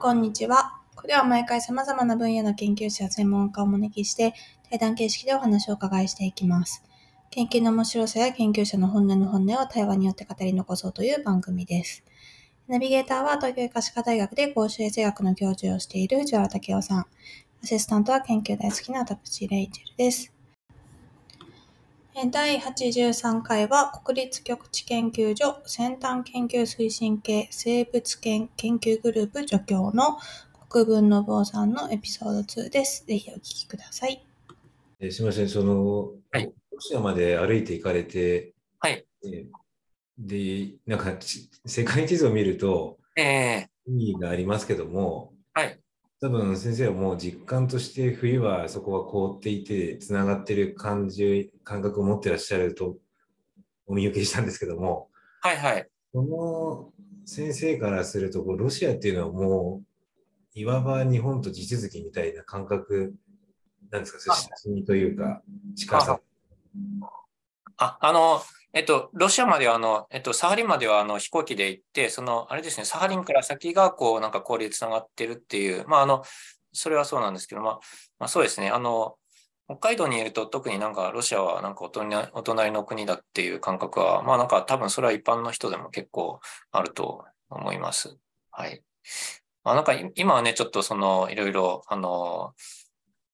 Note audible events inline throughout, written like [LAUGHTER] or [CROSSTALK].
こんにちは。これは毎回様々な分野の研究者や専門家をお招きして、対談形式でお話をお伺いしていきます。研究の面白さや研究者の本音の本音を対話によって語り残そうという番組です。ナビゲーターは東京医科歯科大学で公衆衛生学の教授をしている藤原武雄さん。アシスタントは研究大好きなタプチレイチェルです。第83回は国立極地研究所先端研究推進系生物研研究グループ助教の国分信夫さんのエピソード2です。ぜひお聞きください。えすみません、その、はい、ロシアまで歩いて行かれて、はい。で、なんか世界地図を見ると、えー、意味がありますけども、はい。多分先生はもう実感として冬はそこが凍っていてつながってる感じ感覚を持ってらっしゃるとお見受けしたんですけども。はいはい。この先生からするとこうロシアっていうのはもういわば日本と地続きみたいな感覚なんですか？親しみというか近さ。ああのえっと、ロシアまではあの、えっと、サハリンまではあの飛行機で行って、その、あれですね、サハリンから先がこう、なんか氷でつながってるっていう、まあ、あの、それはそうなんですけど、まあ、まあ、そうですね、あの、北海道にいると特になんかロシアはなんかお隣の国だっていう感覚は、まあなんか多分それは一般の人でも結構あると思います。はい。まあなんか今はね、ちょっとそのいろいろあの、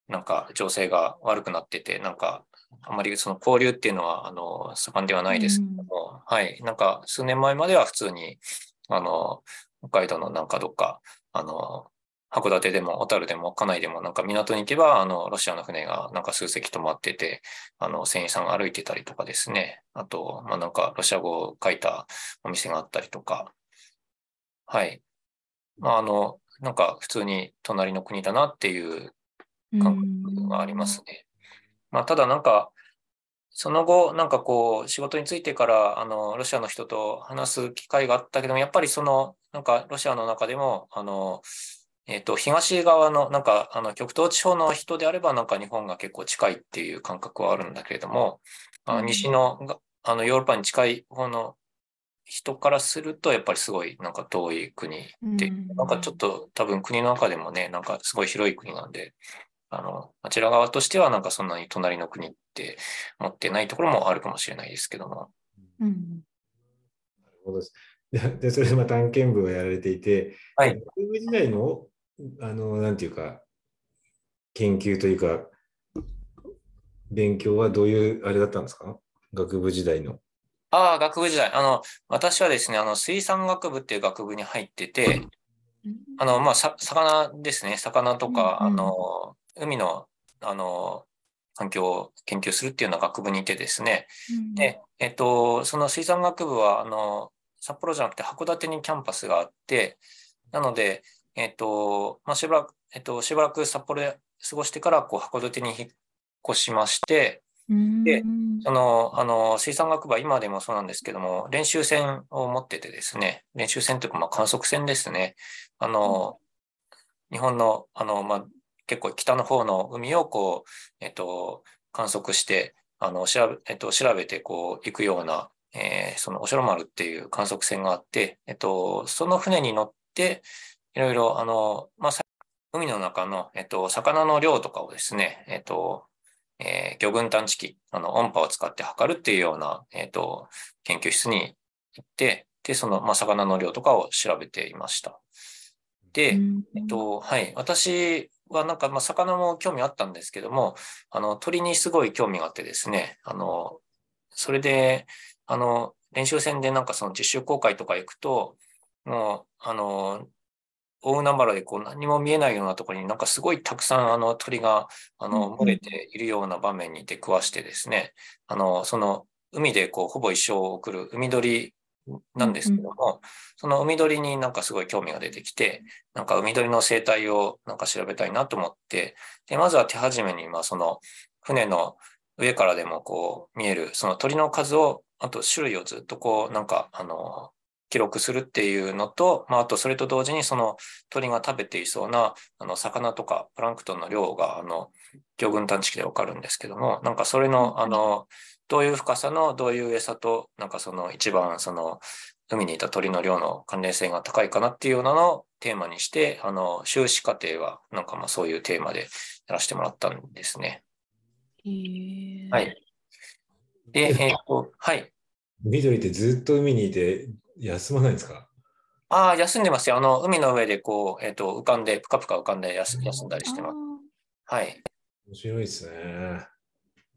なんか情勢が悪くなってて、なんかあまりその交流っていうのは、あの、盛んではないですけども、はい。なんか、数年前までは普通に、あの、北海道のなんかどっか、あの、函館でも小樽でも家内でもなんか港に行けば、あの、ロシアの船がなんか数隻止まってて、あの、船員さんが歩いてたりとかですね。あと、まあなんかロシア語を書いたお店があったりとか。はい。まああの、なんか普通に隣の国だなっていう感覚がありますね。まあ、ただなんか、その後、なんかこう、仕事についてから、あの、ロシアの人と話す機会があったけども、やっぱりその、なんか、ロシアの中でも、あの、えっ、ー、と、東側の、なんか、あの、極東地方の人であれば、なんか日本が結構近いっていう感覚はあるんだけれども、あ西の、あの、ヨーロッパに近い方の人からすると、やっぱりすごい、なんか遠い国で、なんかちょっと多分国の中でもね、なんかすごい広い国なんで、あの、あちら側としてはなんかそんなに隣の国って持ってないところもあるかもしれないですけども。うん、なるほどで、[LAUGHS] それでま探検部をやられていて、はい。学部時代の、あの、なんていうか、研究というか、勉強はどういうあれだったんですか？学部時代の。ああ、学部時代。あの、私はですね、あの、水産学部っていう学部に入ってて、あの、まあ、さ、魚ですね。魚とか、あの、海の、あの、環境を研究するっていうような学部にいてですね。うん、で、えっと、その水産学部は、あの、札幌じゃなくて函館にキャンパスがあって、なので、えっと、まあ、しばらく、えっと、しばらく札幌で過ごしてから、こう、函館に引っ越しまして、で、その、あの、水産学部は今でもそうなんですけども、練習船を持っててですね、練習船というか、まあ、観測船ですね。あの、日本の、あの、まあ、結構北の方の海をこう、えっと、観測して、あの、調べ、えっと、調べてこう、行くような、えー、その、おしろ丸っていう観測船があって、えっと、その船に乗って、いろいろ、あの、まあ、海の中の、えっと、魚の量とかをですね、えっと、えー、魚群探知機、あの、音波を使って測るっていうような、えっと、研究室に行って、で、その、まあ、魚の量とかを調べていました。で、えっと、はい、私はなんか、まあ、魚も興味あったんですけども、あの、鳥にすごい興味があってですね、あの、それで、あの、練習船でなんかその実習公開とか行くと、もう、あの、大海原でこう何も見えないようなところになんかすごいたくさんあの鳥があの漏れているような場面に出くわしてですね、あの、その海でこうほぼ一生を送る海鳥なんですけども、その海鳥になんかすごい興味が出てきて、なんか海鳥の生態をなんか調べたいなと思って、で、まずは手始めに、まあその船の上からでもこう見える、その鳥の数を、あと種類をずっとこうなんかあの、記録するっていうのと、まあ、あとそれと同時にその鳥が食べていそうなあの魚とかプランクトンの量があの魚群探知機でわかるんですけども、なんかそれのあのどういう深さのどういう餌と、なんかその一番その、海にいた鳥の量の関連性が高いかなっていうようなのをテーマにして、あの、修士課程はなんかまあそういうテーマでやらせてもらったんですね。へーはい。で、えっと、はい。緑ってずっと海にいて休まないんですか？ああ、休んでますよ。あの、海の上でこう、えっと、浮かんで、ぷかぷか浮かんで休休んだりしてます。はい。面白いですね。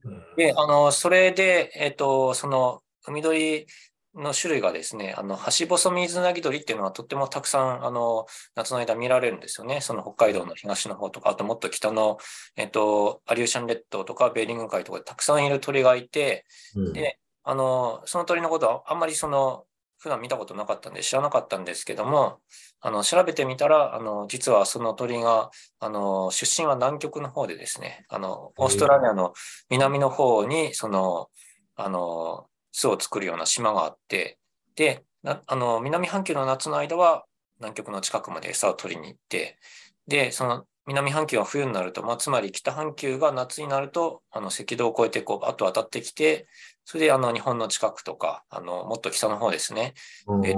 うんで、あの、それで、えっと、その、海鳥の種類がですね、あの、ハシボソミズナギ鳥っていうのはとってもたくさん、あの、夏の間見られるんですよね。その北海道の東の方とか、あともっと北の、えっと、アリューシャン列島とか、ベーリング海とかでたくさんいる鳥がいて、うんであの、その鳥のことはあんまりその、普段見たことなかったんで知らなかったんですけども、あの、調べてみたら、あの、実はその鳥が、あの、出身は南極の方でですね、あの、オーストラリアの南の方に、その、あの、巣を作るような島があって、で、なあの、南半球の夏の間は南極の近くまで餌を取りに行って、で、その南半球は冬になると、まあ、つまり北半球が夏になると、あの、赤道を越えて、こう、バッと渡ってきて、それで、あの、日本の近くとか、あの、もっと北の方ですね、え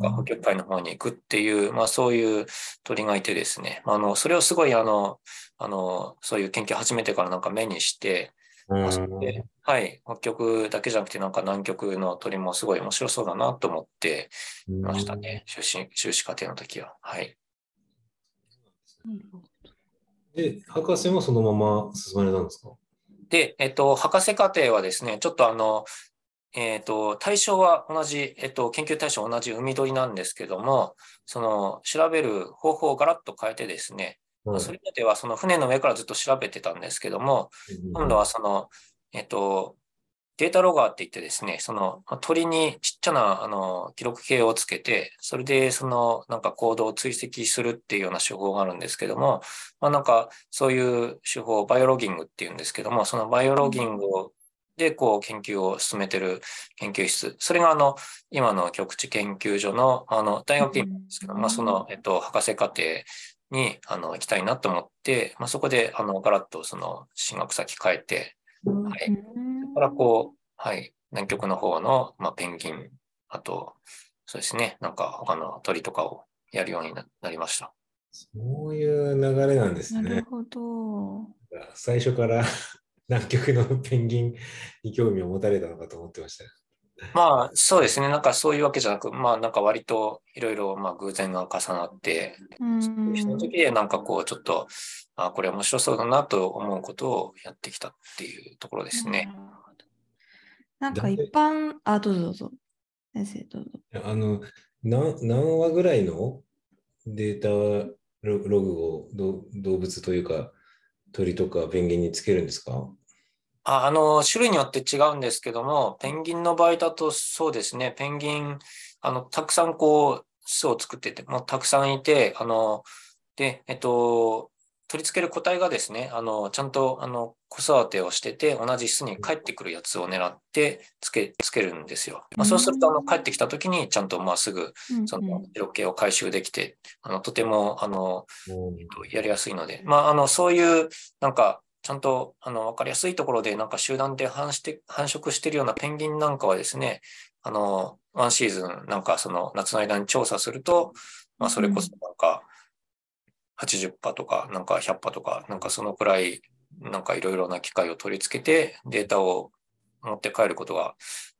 北極海の方に行くっていう、まあそういう鳥がいてですね、まああの、それをすごいあの、あの、そういう研究を始めてからなんか目にして、うん。はい、北極だけじゃなくてなんか南極の鳥もすごい面白そうだなと思っていましたね、修士、修士課程の時は。はい。で、博士もそのまま進まれたんですか？で、えっと、博士課程はですね、ちょっとあの、えっと、対象は同じ、えっと、研究対象は同じ海鳥なんですけども、その、調べる方法をガラッと変えてですね、はいそれまではその船の上からずっと調べてたんですけども、今度はその、えっと、データロガーって言ってですね、その鳥にちっちゃなあの記録計をつけて、それでそのなんか行動を追跡するっていうような手法があるんですけども、まあなんかそういう手法をバイオロギングっていうんですけども、そのバイオロギングをでこう研究を進めてる研究室、それがあの今の極地研究所のあの大学院なんですけど、まあそのえっと博士課程にあの行きたいなと思って、まあそこであのガラッとその進学先変えて、はい。からこう、はい、南極の方の、まあ、ペンギン、あと、そうですね、なんか他の鳥とかをやるようにななりました。そういう流れなんですね。なるほど。最初から [LAUGHS] 南極のペンギンに興味を持たれたのかと思ってました。まあ、そうですね、なんかそういうわけじゃなく、まあ、なんか割といろいろ、まあ、偶然が重なって、うんその時でなんかこう、ちょっと、あこれ面白そうだなと思うことをやってきたっていうところですね。なんか一般、あ、どうぞどうぞ。先生、どうぞ。あの何何話ぐらいのデータロログをど動物というか鳥とかペンギンにつけるんですか？ああの、種類によって違うんですけども、ペンギンの場合だとそうですね、ペンギン、あの、たくさんこう、巣を作ってて、もうたくさんいて、あの、で、えっと、取り付ける個体がですね、あの、ちゃんと、あの、子育てをしてて、同じ巣に帰ってくるやつを狙ってつけ、つけるんですよ。まあ、そうすると、あの、帰ってきた時に、ちゃんと、まあ、すぐ、その、色気を回収できて、あの、とても、あの、やりやすいので、まあ、あの、そういう、なんか、ちゃんと、あの、わかりやすいところで、なんか集団で繁殖繁殖しているようなペンギンなんかはですね、あの、ワンシーズン、なんかその夏の間に調査すると、まあ、それこそなんか、80羽とか、なんか100羽とか、なんかそのくらい、なんかいろいろな機械を取り付けて、データを持って帰ることが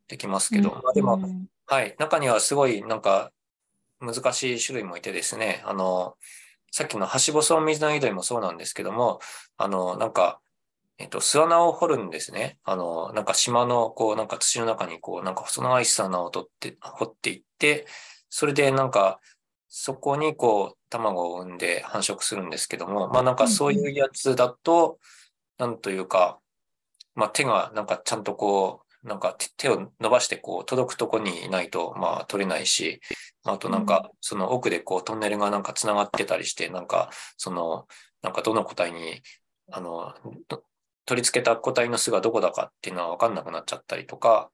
できますけど、まあ、でも、はい、中にはすごいなんか難しい種類もいてですね、あの、さっきのハシボソウミズナギドリもそうなんですけども、あの、なんか、えっと、巣穴を掘るんですね。あの、なんか島の、こう、なんか土の中に、こう、なんか細長い巣穴を取って、掘っていって、それでなんか、そこにこう、卵を産んで繁殖するんですけども、まあなんかそういうやつだと、なんというか、まあ手がなんかちゃんとこう、なんか手を伸ばしてこう届くとこにいないとまあ取れないし、あとなんかその奥でこうトンネルがなんか繋がってたりして、なんかその、なんかどの個体に、あの、取り付けた個体の巣がどこだかっていうのは分かんなくなっちゃったりとか、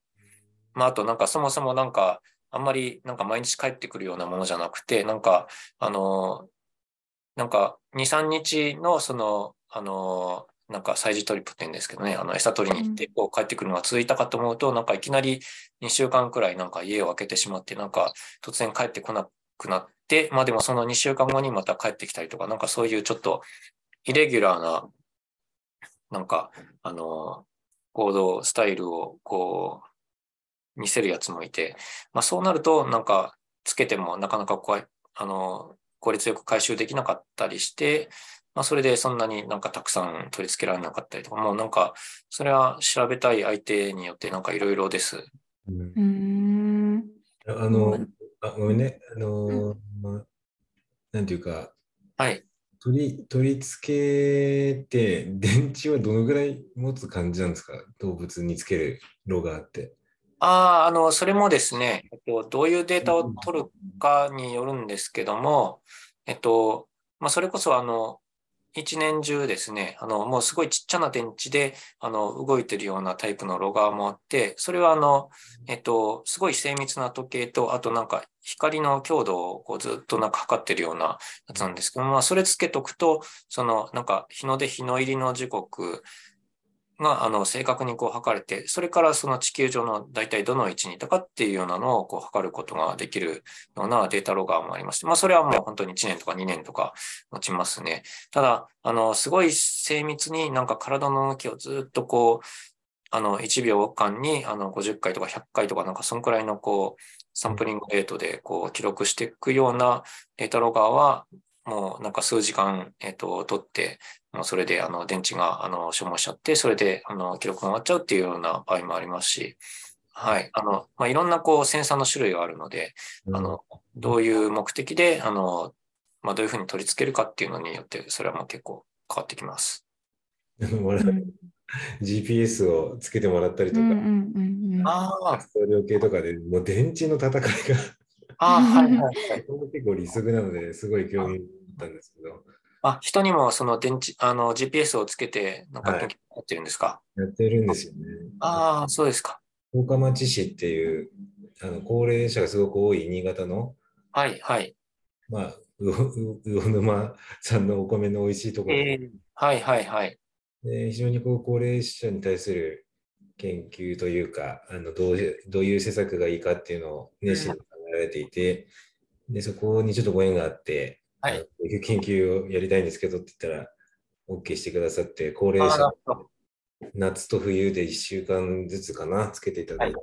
まああとなんかそもそもなんかあんまりなんか毎日帰ってくるようなものじゃなくて、なんかあの、なんか2、3日のその、あの、なんか催事トリップって言うんですけどね、あの餌取りに行ってこう帰ってくるのが続いたかと思うと、なんかいきなり2週間くらいなんか家を空けてしまって、なんか突然帰ってこなくなって、まあでもその2週間後にまた帰ってきたりとか、なんかそういうちょっとイレギュラーな、なんか、あの、行動スタイルをこう、見せるやつもいて、まあそうなると、なんかつけてもなかなか怖い、あの、効率よく回収できなかったりして、まあそれでそんなになんかたくさん取り付けられなかったりとか、もうなんか、それは調べたい相手によってなんかいろいろです。うんうーん。あの、あごめんね、あの、まあなんていうか、はい。取り取り付けて、電池はどのぐらい持つ感じなんですか？動物につけるロガーって。ああ、あの、それもですね、えっと、どういうデータを取るかによるんですけども、えっと、まあ、それこそ、あの、一年中ですね、あの、もうすごいちっちゃな電池で、あの、動いてるようなタイプのロガーもあって、それは、あの、えっと、すごい精密な時計と、あとなんか、光の強度をこうずっとなんか測ってるようなやつなんですけども、まあ、それつけとくと、その、なんか、日の出、日の入りの時刻が、あの、正確にこう測れて、それからその地球上の大体どの位置にいたかっていうようなのをこう測ることができるようなデータロガーもありまして、まあ、それはもう本当に1年とか2年とか持ちますね。ただ、あの、すごい精密になんか体の動きをずっとこう、あの、1秒間にあの50回とか100回とかなんかそんくらいのこう、サンプリングレートでこう記録していくようなデータロガーは、もうなんか数時間、えっ、と、取って、もうそれであの電池があの消耗しちゃって、それであの記録が終わっちゃうっていうような場合もありますし、はい。あの、まあ、いろんなこうセンサーの種類があるので、あの、どういう目的で、あの、まあ、どういうふうに取り付けるかっていうのによって、それはもう結構変わってきます。[LAUGHS] GPS をつけてもらったりとか、うんうんうんうん。ああ、送料系とかでもう電池の戦いがああ、はいはいはい。[LAUGHS] 結構利息なのですごい興味あったんですけど、あ、人にもその電池、あの GPS をつけて、なんかやってるんですか、やってるんですよね。ああ、そうですか。十日町市っていうあの高齢者がすごく多い新潟の、はいはい。まあ、魚沼さんのお米の美味しいところで、えーはいはいはい。で非常にこう高齢者に対する研究というか、あのどういうどういう施策がいいかっていうのを熱心に考えられていて、でそこにちょっとご縁があって、はいあのこういう研究をやりたいんですけどって言ったら、OK してくださって、高齢者夏と冬で1週間ずつかな、つけていただいて。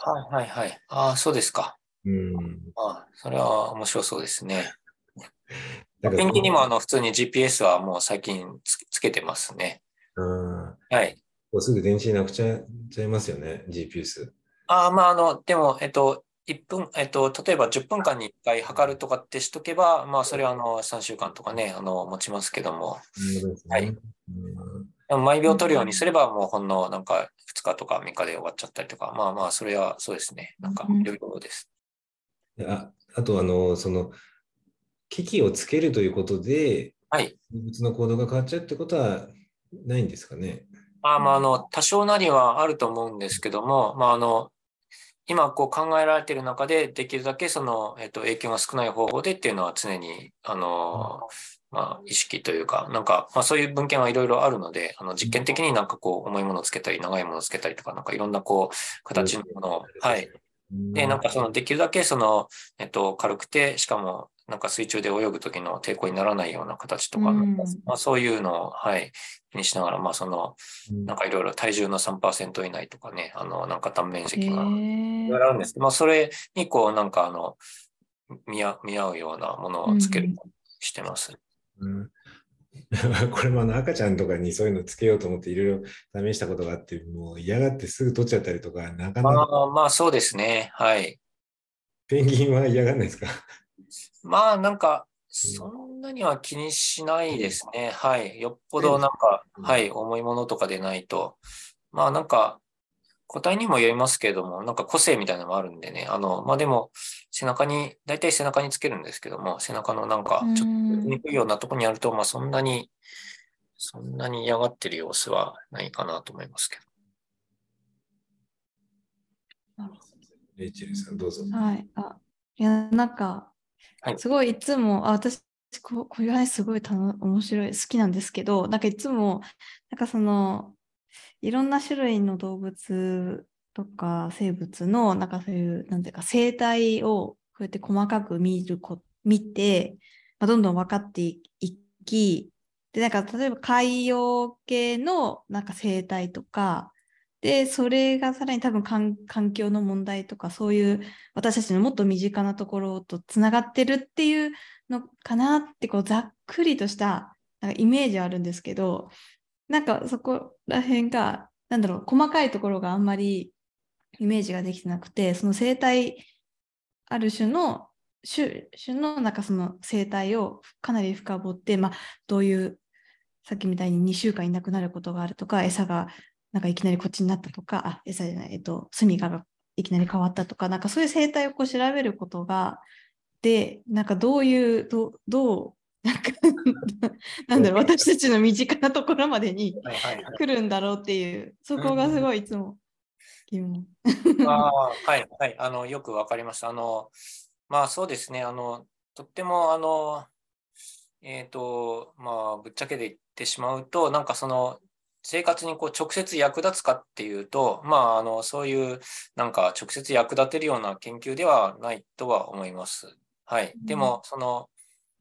はいはいはい。ああ、そうですか。うん。ああ、それは面白そうですね。ペンギンにもあの普通に GPS はもう最近つつけてますね。うんはい。こうすぐ電池なくちゃちゃいますよね、GPS。ああ、まあ、あの、でも、えっと、1分、えっと、例えば10分間に1回測るとかってしとけば、まあ、それはあの3週間とかね、あの、持ちますけども、ねはい毎秒取るようにすれば、もうほんのなんか2日とか3日で終わっちゃったりとか、まあまあ、それはそうですね。なんかうん、いろいろです。でああと、あの、その、機器をつけるということで、はい。動物の行動が変わっちゃうってことはないんですかね。まあまあ、あの、多少なりはあると思うんですけども、まあ、あの、今こう考えられている中で、できるだけその、えっと、影響が少ない方法でっていうのは常に、あの、まあ、意識というか、なんか、まあ、そういう文献はいろいろあるので、あの、実験的になんかこう、重いものをつけたり、長いものをつけたりとか、なんかいろんなこう、形のものを、はい。で、なんかその、できるだけその、えっと、軽くて、しかも、なんか水中で泳ぐ時の抵抗にならないような形とか、うん。まあ、そういうのを、はい、気にしながら、まあ、その、うんなんかいろいろ体重の3%以内とかね、あの、なんか断面へ積がーあるんですけど、まあ、それにこう、なんかあの、見合見合うようなものをつけるようにしてます。うん [LAUGHS] これもあの赤ちゃんとかにそういうのつけようと思っていろいろ試したことがあって、もう嫌がってすぐ取っちゃったりとか、なかまなかあ、まあ、そうですね。はい。ペンギンは嫌がらないですか？[LAUGHS] まあ、なんか、そんなには気にしないですね。はい。よっぽどなんか、うんはい、重いものとかでないと。まあ、なんか、個体にもよりますけれども、なんか個性みたいなのもあるんでね。あの、まあでも、背中に、大体背中につけるんですけども、背中のなんか、ちょっとにくいようなところにあると、まあそんなに、そんなに嫌がってる様子はないかなと思いますけど。レイチェルさん、どうぞ。はい。あ、いや、なんかは、い。すごいいつも、あ、私ここういう話すごい面白い、好きなんですけど、なんかいつも、なんかその、いろんな種類の動物とか生物の、なんかそういう、なんていうか、生態をこうやって細かく見るこ、見て、まあ、どんどん分かっていき、で、なんか例えば海洋系のなんか生態とか、で、それがさらに多分環境の問題とか、そういう私たちのもっと身近なところとつながってるっていうのかなって、こうざっくりとしたなんかイメージあるんですけど、なんかそこら辺が、なんだろう、細かいところがあんまりイメージができてなくて、その生態、ある種の種種のなんかその生態をかなり深掘って、まあ、どういうさっきみたいに2週間いなくなることがあるとか餌がなんかいきなりこっちになったとか、あ、餌じゃない、えっと、住みかがいきなり変わったとか、なんかそういう生態をこう調べることが、で、なんかどういう、どどう、なんか [LAUGHS] なんだろう、私たちの身近なところまでに来るんだろうっていう、そこがすごいいつも疑問。あはい、はい、あの、よくわかりました。あの、まあそうですね、あの、とっても、あの、えっ、ー、と、まあ、ぶっちゃけで言ってしまうと、なんかその、生活にこう直接役立つかっていうと、まあ、あの、そういうなんか直接役立てるような研究ではないとは思います。はい。でも、その、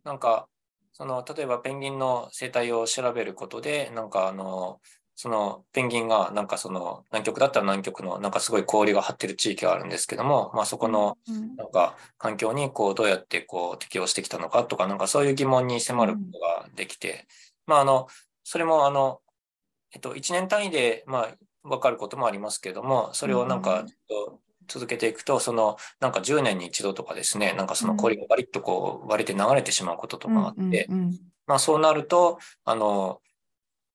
なんか、その、例えばペンギンの生態を調べることで、なんかあの、そのペンギンがなんかその南極だったら南極のなんかすごい氷が張ってる地域があるんですけども、まあ、そこのなんか環境にこうどうやってこう適応してきたのかとかなんかそういう疑問に迫ることができて、まああのそれもあのえっと、1年単位で、まあ、分かることもありますけども、それをなんか、続けていくと、その、なんか10年に一度とかですね、なんかその氷がバリッとこう割れて流れてしまうこととかがあって、まあそうなると、あの、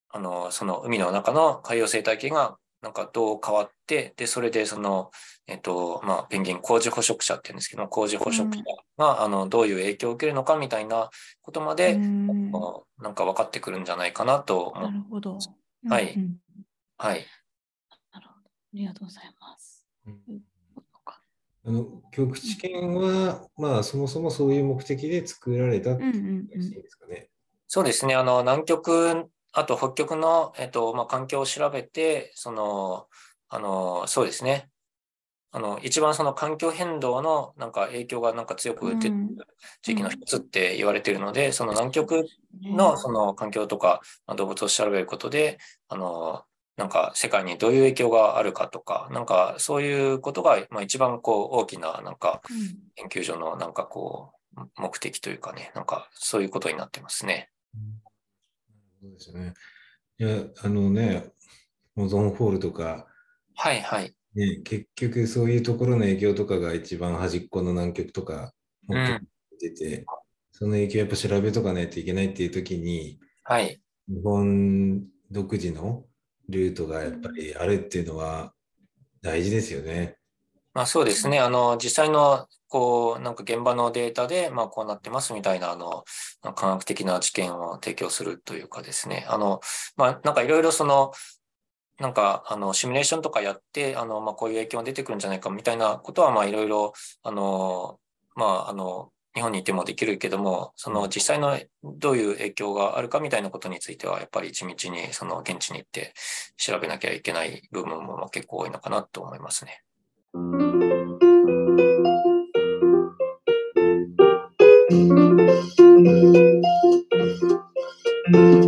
あの、その海の中の海洋生態系がなんかどう変わって、で、それでその、えっと、まあ、ペンギン工事捕食者って言うんですけど、工事捕食者が、うん、あの、どういう影響を受けるのかみたいなことまで、うん、なんか分かってくるんじゃないかなと思なるほど。はい。うんうん、はい。なるほど。ありがとうございます。うんあの局地圏は、まあ、そもそもそういう目的で作られたっていうですかね。そうですね。あの、南極、あと北極の、えっと、まあ、環境を調べて、その、あの、そうですね。あの、一番その環境変動のなんか影響がなんか強く出てる地域の一つって言われているので、うん、その南極のその環境とか動物を調べることで、あの、なんか世界にどういう影響があるかとか、なんかそういうことが、まあ、一番こう大きななんか研究所のなんかこう目的というかね、なんかそういうことになってますね。そうですね。いや、あのね、オゾンホールとか、はいはい。ね、結局そういうところの影響とかが一番端っこの南極とか持って出て、うん、その影響やっぱ調べとかないといけないっていう時に、はい、日本独自のルートがやっぱりあるっていうのは大事ですよね。まあそうですね。あの、実際の、こう、なんか現場のデータで、まあこうなってますみたいな、あの、科学的な知見を提供するというかですね。あの、まあなんかいろいろその、なんか、あの、シミュレーションとかやって、あの、まあ、こういう影響が出てくるんじゃないかみたいなことは、まあ、いろいろ、あの、まあ、あの、日本にいてもできるけども、その実際のどういう影響があるかみたいなことについては、やっぱり地道にその現地に行って調べなきゃいけない部分も結構多いのかなと思いますね。うん